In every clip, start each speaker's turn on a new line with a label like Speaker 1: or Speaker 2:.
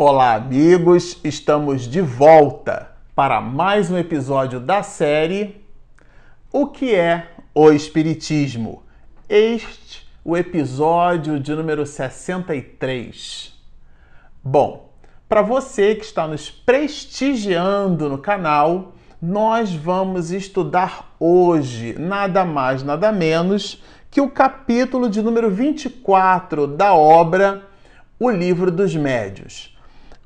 Speaker 1: Olá, amigos! Estamos de volta para mais um episódio da série O que é o Espiritismo? Este o episódio de número 63. Bom, para você que está nos prestigiando no canal, nós vamos estudar hoje nada mais, nada menos que o capítulo de número 24 da obra O Livro dos Médios.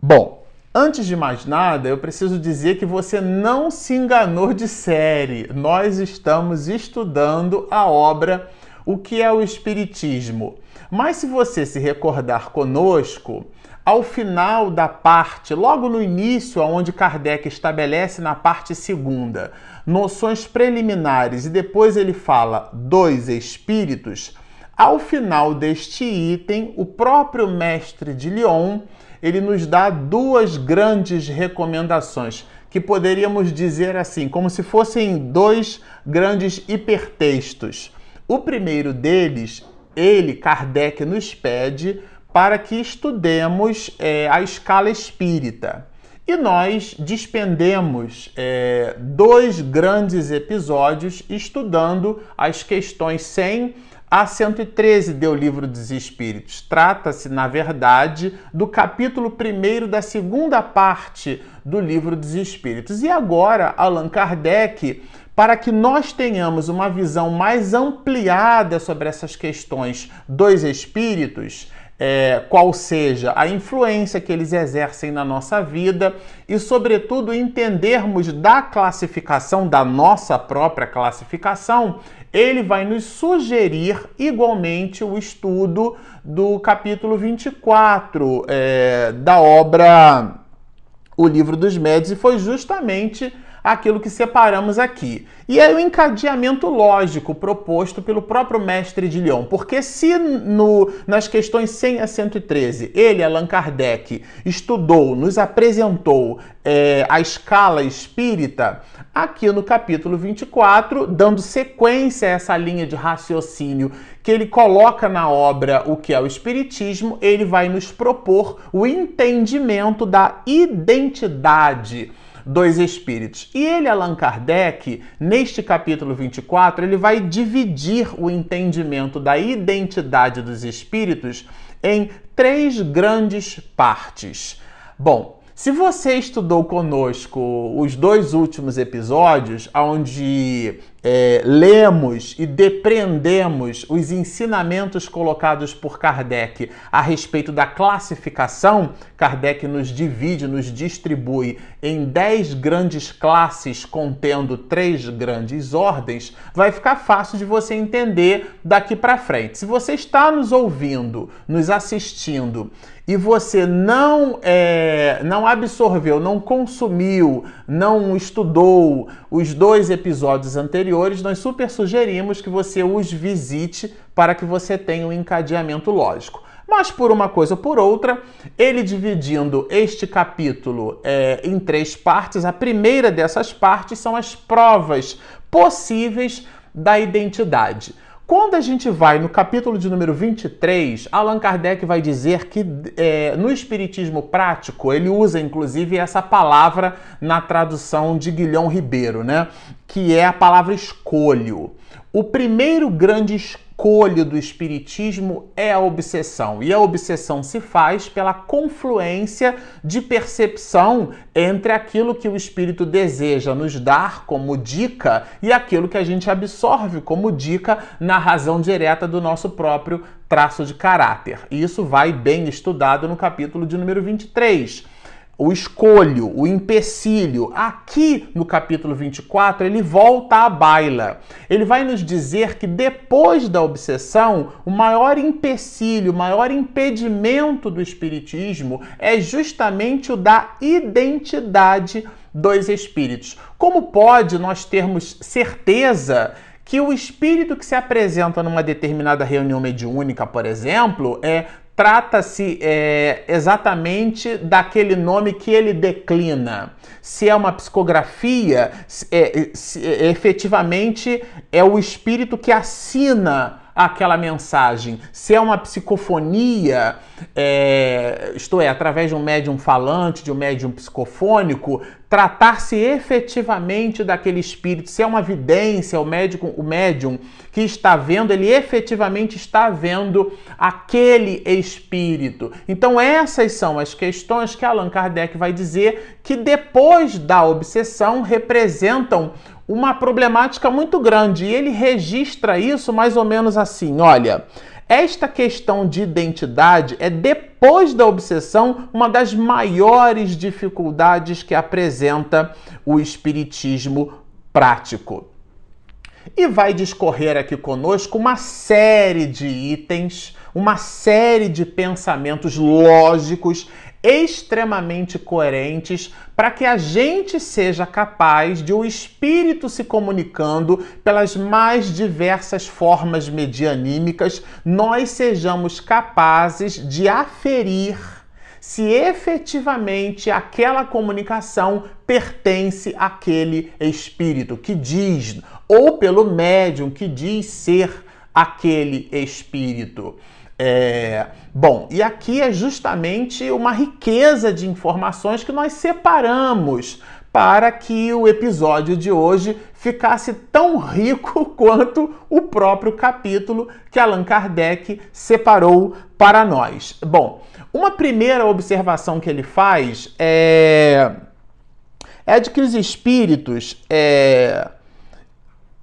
Speaker 1: Bom, antes de mais nada, eu preciso dizer que você não se enganou de série. Nós estamos estudando a obra O que é o Espiritismo. Mas se você se recordar conosco, ao final da parte, logo no início, onde Kardec estabelece na parte segunda noções preliminares e depois ele fala dois espíritos, ao final deste item, o próprio mestre de Lyon ele nos dá duas grandes recomendações, que poderíamos dizer assim, como se fossem dois grandes hipertextos. O primeiro deles, ele, Kardec, nos pede para que estudemos é, a escala espírita. E nós despendemos é, dois grandes episódios estudando as questões 100 a 113 deu Livro dos Espíritos. Trata-se, na verdade, do capítulo 1 da segunda parte do Livro dos Espíritos. E agora, Allan Kardec, para que nós tenhamos uma visão mais ampliada sobre essas questões dos espíritos, é, qual seja a influência que eles exercem na nossa vida e, sobretudo, entendermos da classificação, da nossa própria classificação, ele vai nos sugerir igualmente o estudo do capítulo 24 é, da obra O Livro dos Médios, e foi justamente aquilo que separamos aqui. E é o encadeamento lógico proposto pelo próprio mestre de Lyon, porque se no, nas questões 100 a 113 ele, Allan Kardec, estudou, nos apresentou é, a escala espírita, aqui no capítulo 24, dando sequência a essa linha de raciocínio que ele coloca na obra O que é o Espiritismo, ele vai nos propor o entendimento da identidade dois espíritos. E ele, Allan Kardec, neste capítulo 24, ele vai dividir o entendimento da identidade dos espíritos em três grandes partes. Bom, se você estudou conosco os dois últimos episódios, onde é, lemos e depreendemos os ensinamentos colocados por Kardec a respeito da classificação, Kardec nos divide, nos distribui em dez grandes classes contendo três grandes ordens, vai ficar fácil de você entender daqui para frente. Se você está nos ouvindo, nos assistindo e você não, é, não absorveu, não consumiu, não estudou os dois episódios anteriores, nós super sugerimos que você os visite para que você tenha um encadeamento lógico. Mas por uma coisa ou por outra, ele dividindo este capítulo é, em três partes, a primeira dessas partes são as provas possíveis da identidade. Quando a gente vai no capítulo de número 23, Allan Kardec vai dizer que é, no Espiritismo prático, ele usa inclusive essa palavra na tradução de Guilhom Ribeiro, né? Que é a palavra escolho. O primeiro grande escolho do espiritismo é a obsessão, e a obsessão se faz pela confluência de percepção entre aquilo que o espírito deseja nos dar como dica e aquilo que a gente absorve como dica na razão direta do nosso próprio traço de caráter. E isso vai bem estudado no capítulo de número 23 o escolho, o empecilho. Aqui no capítulo 24, ele volta à baila. Ele vai nos dizer que depois da obsessão, o maior empecilho, o maior impedimento do espiritismo é justamente o da identidade dos espíritos. Como pode nós termos certeza que o espírito que se apresenta numa determinada reunião mediúnica, por exemplo, é trata-se é, exatamente daquele nome que ele declina. Se é uma psicografia, se, é, se, é, efetivamente é o espírito que assina aquela mensagem, se é uma psicofonia, é, isto é, através de um médium falante, de um médium psicofônico, tratar-se efetivamente daquele espírito, se é uma vidência, o médium, o médium que está vendo, ele efetivamente está vendo aquele espírito. Então, essas são as questões que Allan Kardec vai dizer que depois da obsessão representam uma problemática muito grande. E ele registra isso mais ou menos assim: olha. Esta questão de identidade é, depois da obsessão, uma das maiores dificuldades que apresenta o Espiritismo prático. E vai discorrer aqui conosco uma série de itens, uma série de pensamentos lógicos extremamente coerentes para que a gente seja capaz de o espírito se comunicando pelas mais diversas formas medianímicas, nós sejamos capazes de aferir se efetivamente aquela comunicação pertence àquele espírito que diz, ou pelo médium que diz ser aquele espírito. É, bom, e aqui é justamente uma riqueza de informações que nós separamos para que o episódio de hoje ficasse tão rico quanto o próprio capítulo que Allan Kardec separou para nós. Bom, uma primeira observação que ele faz é, é de que os espíritos. É,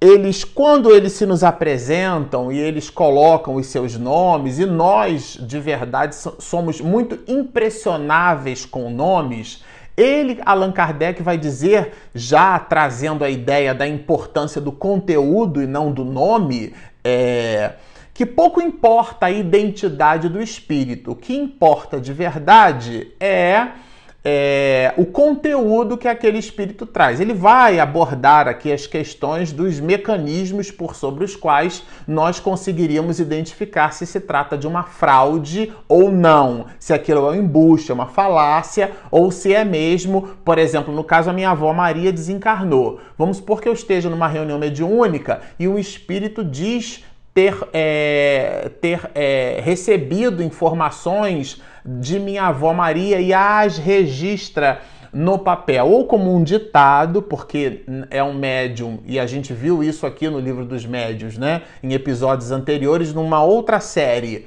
Speaker 1: eles, quando eles se nos apresentam e eles colocam os seus nomes, e nós de verdade somos muito impressionáveis com nomes, ele, Allan Kardec, vai dizer, já trazendo a ideia da importância do conteúdo e não do nome, é, que pouco importa a identidade do espírito, o que importa de verdade é é, o conteúdo que aquele espírito traz. Ele vai abordar aqui as questões dos mecanismos por sobre os quais nós conseguiríamos identificar se se trata de uma fraude ou não, se aquilo é um embuste, é uma falácia, ou se é mesmo, por exemplo, no caso a minha avó Maria desencarnou. Vamos supor que eu esteja numa reunião mediúnica e o espírito diz ter, é, ter é, recebido informações de minha avó Maria e as registra no papel, ou como um ditado, porque é um médium, e a gente viu isso aqui no livro dos médios, né? Em episódios anteriores, numa outra série.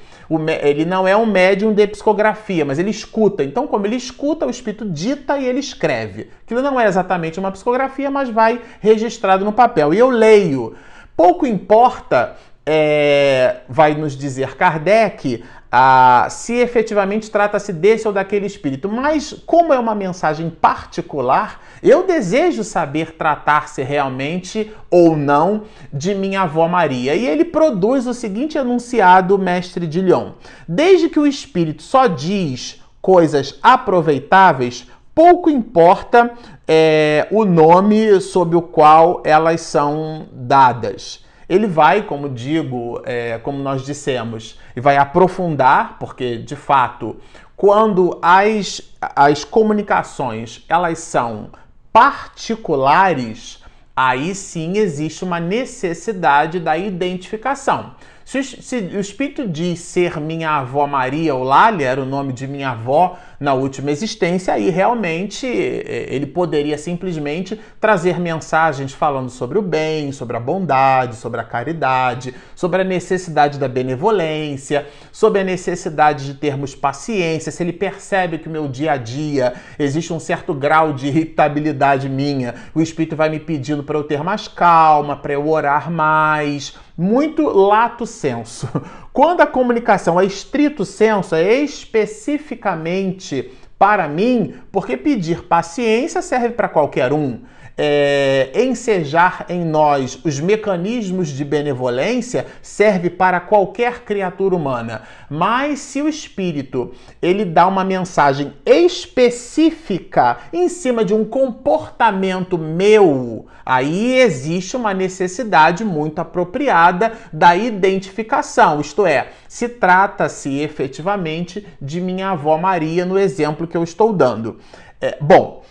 Speaker 1: ele não é um médium de psicografia, mas ele escuta. Então, como ele escuta, o espírito dita e ele escreve. Aquilo não é exatamente uma psicografia, mas vai registrado no papel. E eu leio. Pouco importa é, vai nos dizer Kardec ah, se efetivamente trata-se desse ou daquele espírito. Mas, como é uma mensagem particular, eu desejo saber tratar-se realmente ou não de minha avó Maria. E ele produz o seguinte enunciado, mestre de Lyon: Desde que o espírito só diz coisas aproveitáveis, pouco importa é, o nome sob o qual elas são dadas ele vai, como digo, é, como nós dissemos, e vai aprofundar, porque de fato, quando as, as comunicações elas são particulares, aí sim existe uma necessidade da identificação. Se, se, o espírito diz ser minha avó Maria ou Lália, era o nome de minha avó na última existência, aí realmente é, ele poderia simplesmente trazer mensagens falando sobre o bem, sobre a bondade, sobre a caridade, sobre a necessidade da benevolência, sobre a necessidade de termos paciência. Se ele percebe que o meu dia a dia existe um certo grau de irritabilidade minha, o espírito vai me pedindo para eu ter mais calma, para eu orar mais muito lato senso. Quando a comunicação é estrito senso, é especificamente para mim, porque pedir paciência serve para qualquer um é, ensejar em nós os mecanismos de benevolência serve para qualquer criatura humana. Mas se o espírito ele dá uma mensagem específica em cima de um comportamento meu, aí existe uma necessidade muito apropriada da identificação. Isto é, se trata-se efetivamente de minha avó Maria no exemplo que eu estou dando. É, bom,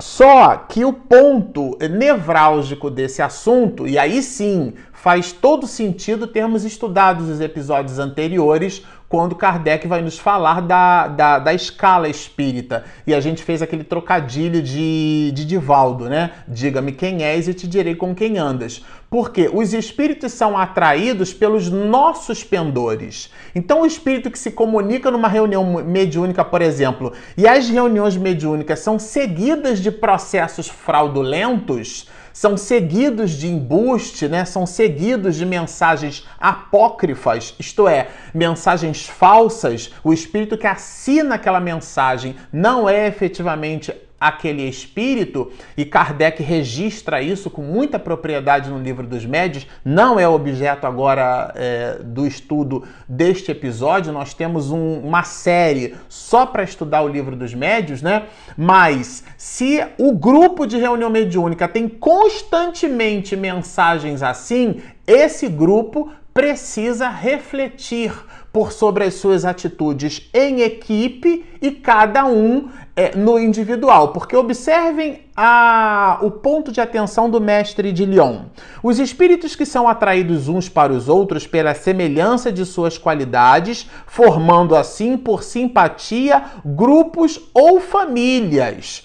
Speaker 1: Só que o ponto nevrálgico desse assunto, e aí sim faz todo sentido termos estudado os episódios anteriores quando Kardec vai nos falar da, da, da, escala espírita. E a gente fez aquele trocadilho de, de Divaldo, né? Diga-me quem és e te direi com quem andas. Porque os espíritos são atraídos pelos nossos pendores. Então, o espírito que se comunica numa reunião mediúnica, por exemplo, e as reuniões mediúnicas são seguidas de processos fraudulentos, são seguidos de embuste, né? são seguidos de mensagens apócrifas, isto é, mensagens falsas. O espírito que assina aquela mensagem não é efetivamente aquele espírito, e Kardec registra isso com muita propriedade no livro dos médios, não é objeto agora é, do estudo deste episódio, nós temos um, uma série só para estudar o livro dos médios, né? Mas se o grupo de reunião mediúnica tem constantemente mensagens assim, esse grupo precisa refletir por sobre as suas atitudes em equipe e cada um é, no individual, porque observem a, o ponto de atenção do mestre de Lyon. Os espíritos que são atraídos uns para os outros pela semelhança de suas qualidades, formando assim, por simpatia, grupos ou famílias.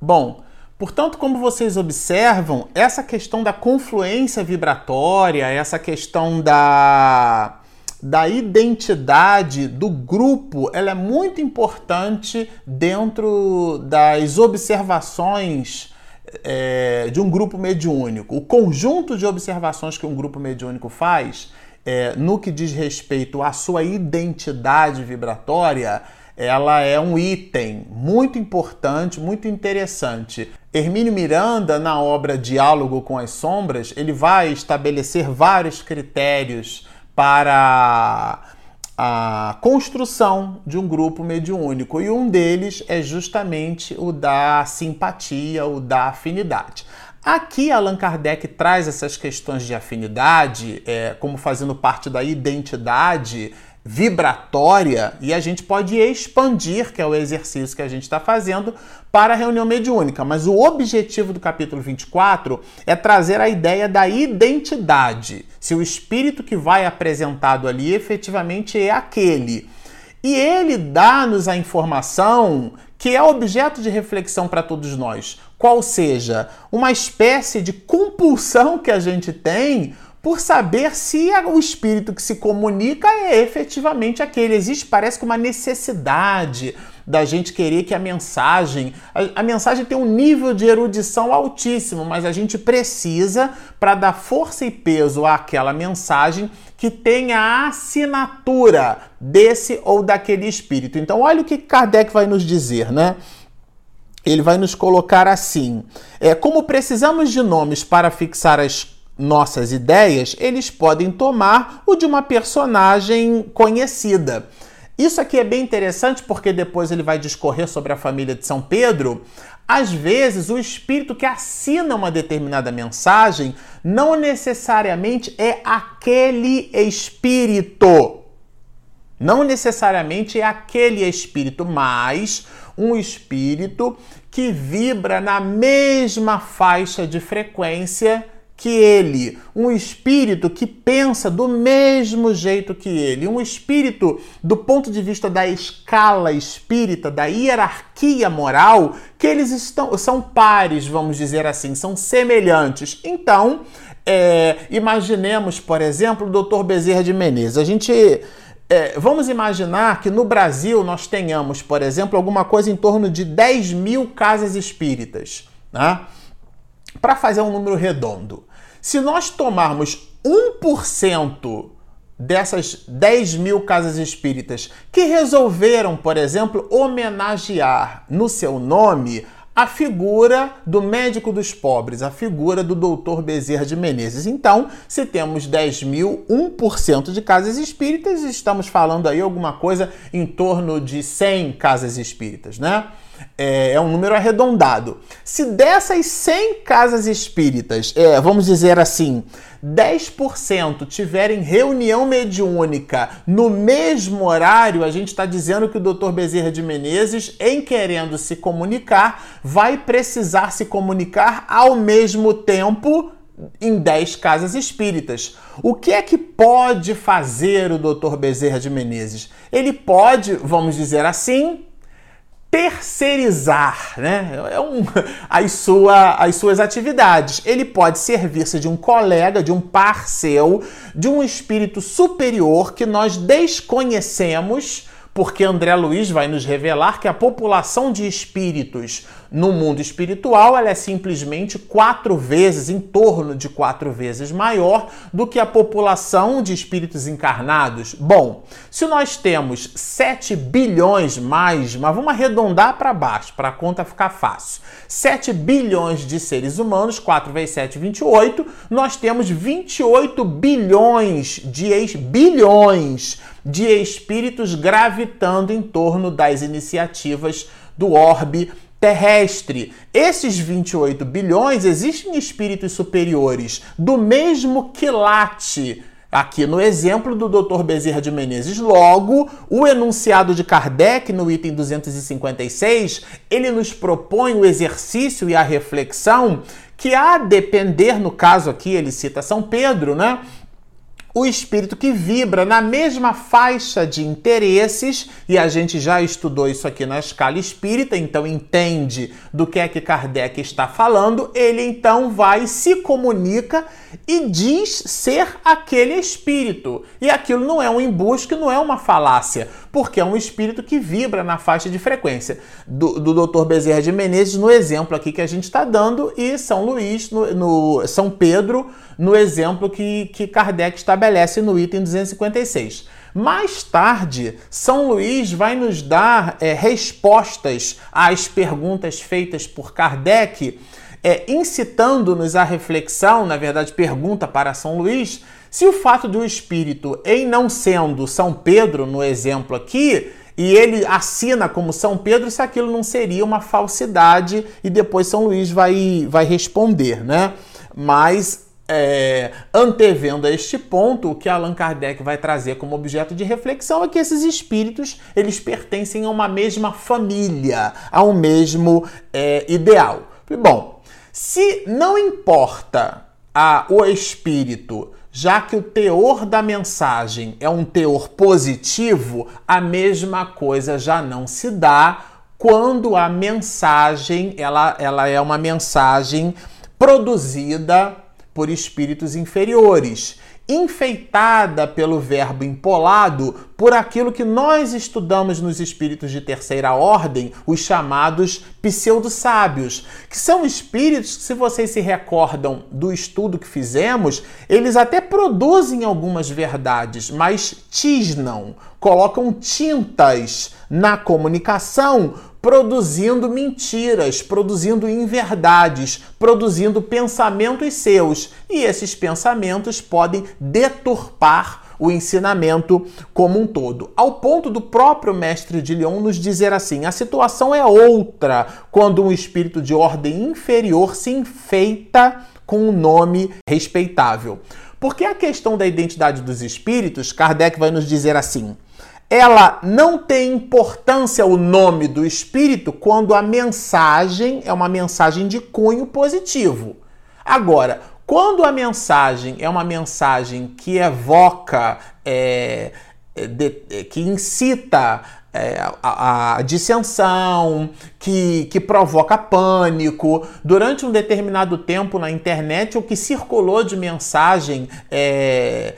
Speaker 1: Bom, Portanto, como vocês observam, essa questão da confluência vibratória, essa questão da da identidade do grupo, ela é muito importante dentro das observações é, de um grupo mediúnico. O conjunto de observações que um grupo mediúnico faz, é, no que diz respeito à sua identidade vibratória, ela é um item muito importante, muito interessante. Hermínio Miranda, na obra Diálogo com as Sombras, ele vai estabelecer vários critérios para a construção de um grupo mediúnico e um deles é justamente o da simpatia, o da afinidade. Aqui Allan Kardec traz essas questões de afinidade é, como fazendo parte da identidade vibratória e a gente pode expandir, que é o exercício que a gente está fazendo, para a reunião mediúnica. Mas o objetivo do capítulo 24 é trazer a ideia da identidade. Se o espírito que vai apresentado ali efetivamente é aquele. E ele dá-nos a informação que é objeto de reflexão para todos nós, qual seja uma espécie de compulsão que a gente tem por saber se o espírito que se comunica é efetivamente aquele. Existe, parece que uma necessidade da gente querer que a mensagem. A, a mensagem tem um nível de erudição altíssimo, mas a gente precisa, para dar força e peso àquela mensagem, que tenha a assinatura desse ou daquele espírito. Então, olha o que Kardec vai nos dizer, né? Ele vai nos colocar assim: é, como precisamos de nomes para fixar as nossas ideias, eles podem tomar o de uma personagem conhecida. Isso aqui é bem interessante porque depois ele vai discorrer sobre a família de São Pedro. Às vezes, o espírito que assina uma determinada mensagem não necessariamente é aquele espírito. Não necessariamente é aquele espírito, mas um espírito que vibra na mesma faixa de frequência que ele, um espírito que pensa do mesmo jeito que ele, um espírito do ponto de vista da escala espírita, da hierarquia moral, que eles estão são pares, vamos dizer assim, são semelhantes. Então, é, imaginemos, por exemplo, o Dr. Bezerra de Menezes. A gente é, vamos imaginar que no Brasil nós tenhamos, por exemplo, alguma coisa em torno de 10 mil casas espíritas. Né? Para fazer um número redondo, se nós tomarmos 1% dessas 10 mil casas espíritas que resolveram, por exemplo, homenagear no seu nome a figura do médico dos pobres, a figura do doutor Bezerra de Menezes. Então, se temos 10 mil, 1% de casas espíritas, estamos falando aí alguma coisa em torno de 100 casas espíritas, né? É, é um número arredondado. Se dessas 100 casas espíritas, é, vamos dizer assim, 10% tiverem reunião mediúnica no mesmo horário, a gente está dizendo que o Dr. Bezerra de Menezes, em querendo se comunicar, vai precisar se comunicar ao mesmo tempo em 10 casas espíritas. O que é que pode fazer o Dr. Bezerra de Menezes? Ele pode, vamos dizer assim, terceirizar né? é um, as, sua, as suas atividades. Ele pode servir-se de um colega, de um parceiro, de um espírito superior que nós desconhecemos porque André Luiz vai nos revelar que a população de espíritos no mundo espiritual ela é simplesmente quatro vezes, em torno de quatro vezes maior do que a população de espíritos encarnados. Bom, se nós temos 7 bilhões mais, mas vamos arredondar para baixo para a conta ficar fácil. 7 bilhões de seres humanos, 4 vezes 7, 28, nós temos 28 bilhões de bilhões de espíritos gravitando em torno das iniciativas do orbe terrestre. Esses 28 bilhões existem espíritos superiores do mesmo quilate. Aqui no exemplo do Dr. Bezerra de Menezes, logo, o enunciado de Kardec no item 256, ele nos propõe o exercício e a reflexão que a depender, no caso aqui ele cita São Pedro, né? O espírito que vibra na mesma faixa de interesses, e a gente já estudou isso aqui na escala espírita, então entende do que é que Kardec está falando, ele então vai, se comunica e diz ser aquele espírito. E aquilo não é um embuste, não é uma falácia, porque é um espírito que vibra na faixa de frequência. Do, do Dr. Bezerra de Menezes, no exemplo aqui que a gente está dando, e São Luís, no, no São Pedro, no exemplo que, que Kardec estabelece no item 256. Mais tarde, São Luís vai nos dar é, respostas às perguntas feitas por Kardec, é, incitando-nos à reflexão, na verdade, pergunta para São Luís, se o fato do espírito, em não sendo São Pedro, no exemplo aqui, e ele assina como São Pedro, se aquilo não seria uma falsidade, e depois São Luís vai, vai responder, né? Mas é, antevendo a este ponto, o que Allan Kardec vai trazer como objeto de reflexão é que esses espíritos eles pertencem a uma mesma família, a um mesmo é, ideal. Bom, se não importa a, o espírito, já que o teor da mensagem é um teor positivo, a mesma coisa já não se dá quando a mensagem ela, ela é uma mensagem produzida por espíritos inferiores, enfeitada pelo verbo empolado por aquilo que nós estudamos nos espíritos de terceira ordem, os chamados pseudo-sábios, que são espíritos que, se vocês se recordam do estudo que fizemos, eles até produzem algumas verdades, mas tisnam, colocam tintas na comunicação produzindo mentiras, produzindo inverdades, produzindo pensamentos seus. E esses pensamentos podem deturpar o ensinamento como um todo. Ao ponto do próprio mestre de Lyon nos dizer assim: a situação é outra quando um espírito de ordem inferior se enfeita com um nome respeitável. Porque a questão da identidade dos espíritos, Kardec vai nos dizer assim: ela não tem importância o nome do espírito quando a mensagem é uma mensagem de cunho positivo. Agora, quando a mensagem é uma mensagem que evoca, é, é de, é, que incita é, a, a, dissensão, que, que provoca pânico. Durante um determinado tempo na internet, o que circulou de mensagem é,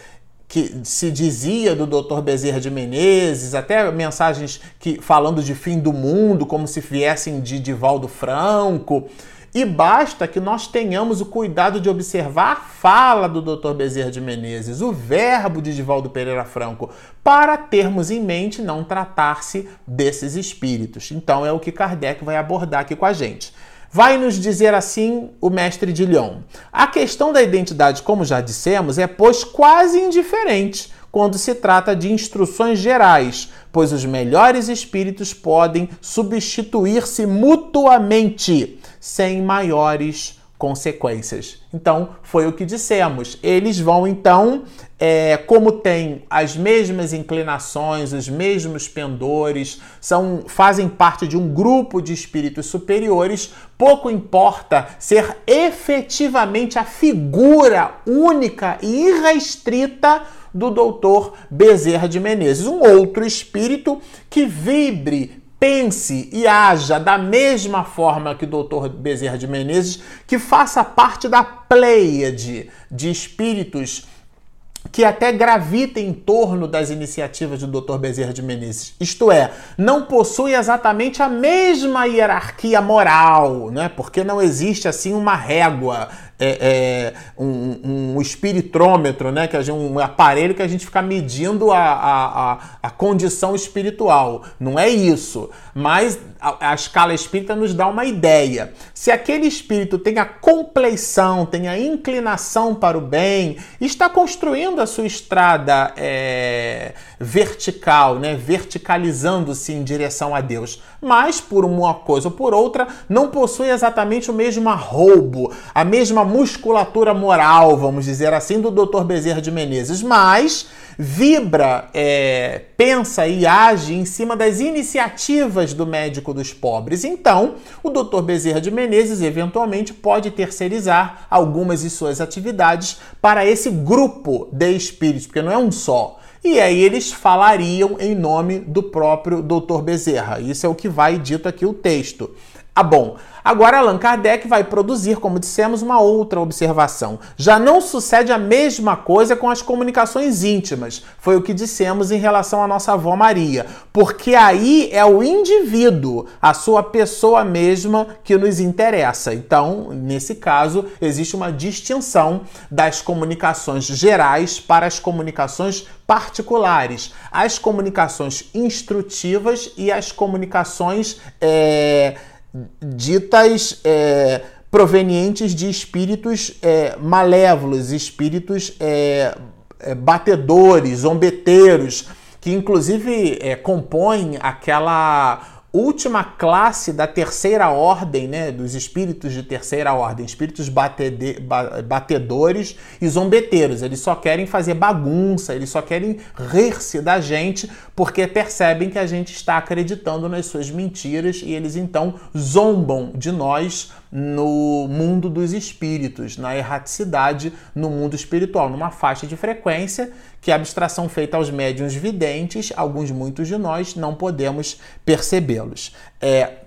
Speaker 1: que se dizia do Dr. Bezerra de Menezes, até mensagens que falando de fim do mundo, como se viessem de Divaldo Franco. E basta que nós tenhamos o cuidado de observar a fala do Dr. Bezerra de Menezes, o verbo de Divaldo Pereira Franco, para termos em mente não tratar-se desses espíritos. Então é o que Kardec vai abordar aqui com a gente. Vai nos dizer assim o mestre de Lyon. A questão da identidade, como já dissemos, é pois quase indiferente quando se trata de instruções gerais, pois os melhores espíritos podem substituir-se mutuamente sem maiores consequências. Então, foi o que dissemos. Eles vão, então, é, como têm as mesmas inclinações, os mesmos pendores, são, fazem parte de um grupo de espíritos superiores, pouco importa ser efetivamente a figura única e irrestrita do doutor Bezerra de Menezes, um outro espírito que vibre pense e haja da mesma forma que o Dr. Bezerra de Menezes, que faça parte da pleiade de espíritos que até gravita em torno das iniciativas do Dr. Bezerra de Menezes. Isto é, não possui exatamente a mesma hierarquia moral, né? porque não existe assim uma régua é, é, um, um, espiritrômetro, né? Que é um aparelho que a gente fica medindo a, a, a, condição espiritual. Não é isso. Mas a, a, escala espírita nos dá uma ideia. Se aquele espírito tem a compleição, tem a inclinação para o bem, está construindo a sua estrada é, vertical, né? verticalizando-se em direção a Deus. Mas, por uma coisa ou por outra, não possui exatamente o mesmo roubo, a mesma musculatura moral, vamos dizer assim, do Dr. Bezerra de Menezes, mas vibra, é, pensa e age em cima das iniciativas do médico dos pobres. Então, o Dr. Bezerra de Menezes eventualmente pode terceirizar algumas de suas atividades para esse grupo de espíritos, porque não é um só. E aí eles falariam em nome do próprio Dr. Bezerra. Isso é o que vai dito aqui o texto. Ah, bom. Agora Allan Kardec vai produzir, como dissemos, uma outra observação. Já não sucede a mesma coisa com as comunicações íntimas. Foi o que dissemos em relação à nossa avó Maria. Porque aí é o indivíduo, a sua pessoa mesma, que nos interessa. Então, nesse caso, existe uma distinção das comunicações gerais para as comunicações particulares, as comunicações instrutivas e as comunicações. É ditas é, provenientes de espíritos é, malévolos, espíritos é, é batedores, zombeteiros, que inclusive é, compõem aquela última classe da terceira ordem, né, dos espíritos de terceira ordem, espíritos batede, batedores e zombeteiros. Eles só querem fazer bagunça, eles só querem rir-se da gente porque percebem que a gente está acreditando nas suas mentiras e eles então zombam de nós no mundo dos espíritos, na erraticidade no mundo espiritual, numa faixa de frequência que a abstração feita aos médiuns videntes, alguns muitos de nós não podemos percebê-los. É,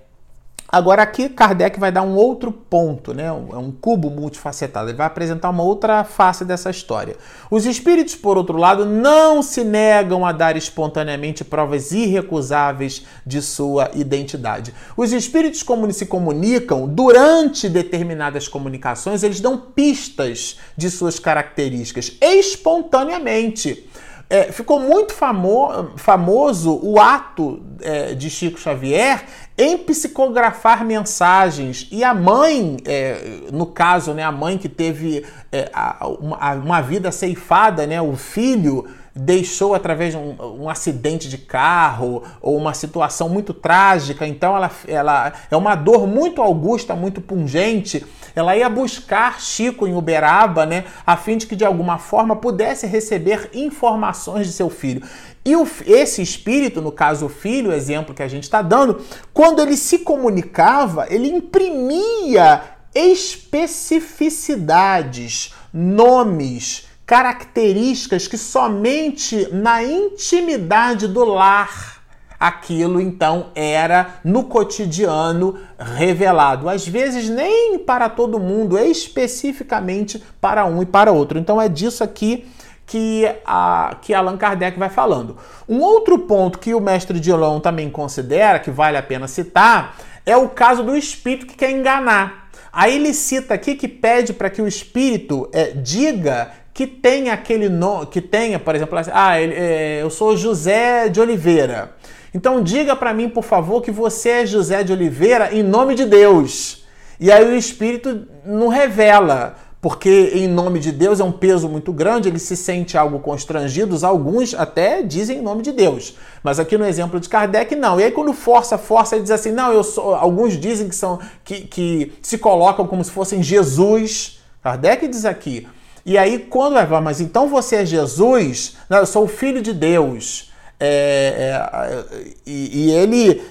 Speaker 1: Agora aqui Kardec vai dar um outro ponto, né? É um cubo multifacetado. Ele vai apresentar uma outra face dessa história. Os espíritos, por outro lado, não se negam a dar espontaneamente provas irrecusáveis de sua identidade. Os espíritos como se comunicam durante determinadas comunicações, eles dão pistas de suas características espontaneamente. É, ficou muito famo famoso o ato é, de Chico Xavier em psicografar mensagens. E a mãe, é, no caso, né, a mãe que teve é, a, uma, uma, vida ceifada, né, o filho deixou através de um, um, acidente de carro ou uma situação muito trágica, então ela, ela é uma dor muito augusta, muito pungente. Ela ia buscar Chico em Uberaba, né, a fim de que de alguma forma pudesse receber informações de seu filho. E o, esse espírito, no caso o filho, exemplo que a gente está dando, quando ele se comunicava, ele imprimia especificidades, nomes, características que somente na intimidade do lar aquilo então era no cotidiano revelado. Às vezes nem para todo mundo, especificamente para um e para outro. Então é disso aqui que, a, que Allan Kardec vai falando. Um outro ponto que o mestre Dilon também considera, que vale a pena citar, é o caso do espírito que quer enganar. Aí ele cita aqui que pede para que o espírito é, diga que tenha aquele nome, que tenha, por exemplo, ah, ele, é, eu sou José de Oliveira. Então diga para mim, por favor, que você é José de Oliveira em nome de Deus. E aí o Espírito não revela, porque em nome de Deus é um peso muito grande, ele se sente algo constrangido, alguns até dizem em nome de Deus. Mas aqui no exemplo de Kardec, não. E aí quando força, força, ele diz assim, não, eu sou. Alguns dizem que são que, que se colocam como se fossem Jesus. Kardec diz aqui. E aí, quando vai falar, mas então você é Jesus? Não, eu sou o filho de Deus. É, é, e, e ele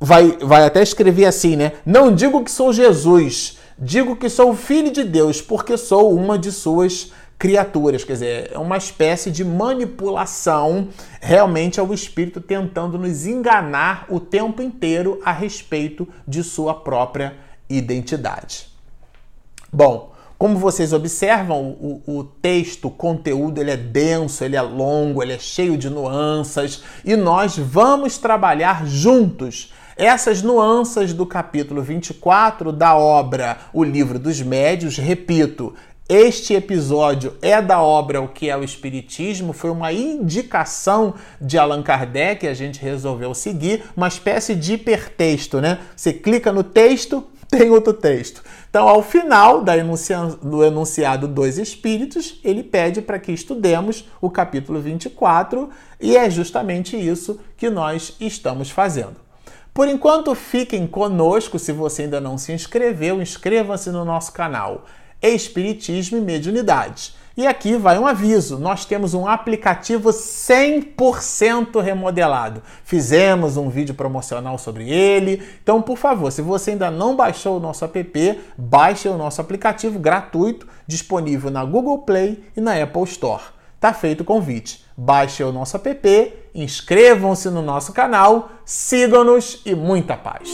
Speaker 1: vai, vai até escrever assim, né? Não digo que sou Jesus Digo que sou filho de Deus porque sou uma de suas criaturas. Quer dizer, é uma espécie de manipulação realmente ao espírito tentando nos enganar o tempo inteiro a respeito de sua própria identidade. Bom, como vocês observam, o, o, texto, o conteúdo, ele é denso, ele é longo, ele é cheio de nuances e nós vamos trabalhar juntos essas nuances do capítulo 24 da obra O Livro dos Médios, repito, este episódio é da obra O que é o Espiritismo, foi uma indicação de Allan Kardec, a gente resolveu seguir, uma espécie de hipertexto, né? Você clica no texto, tem outro texto. Então, ao final do enunciado dos Espíritos, ele pede para que estudemos o capítulo 24 e é justamente isso que nós estamos fazendo. Por enquanto, fiquem conosco. Se você ainda não se inscreveu, inscreva-se no nosso canal Espiritismo e Mediunidade. E aqui vai um aviso: nós temos um aplicativo 100% remodelado. Fizemos um vídeo promocional sobre ele. Então, por favor, se você ainda não baixou o nosso app, baixe o nosso aplicativo gratuito, disponível na Google Play e na Apple Store. Tá feito o convite. Baixe o nosso app, inscrevam-se no nosso canal, sigam-nos e muita paz.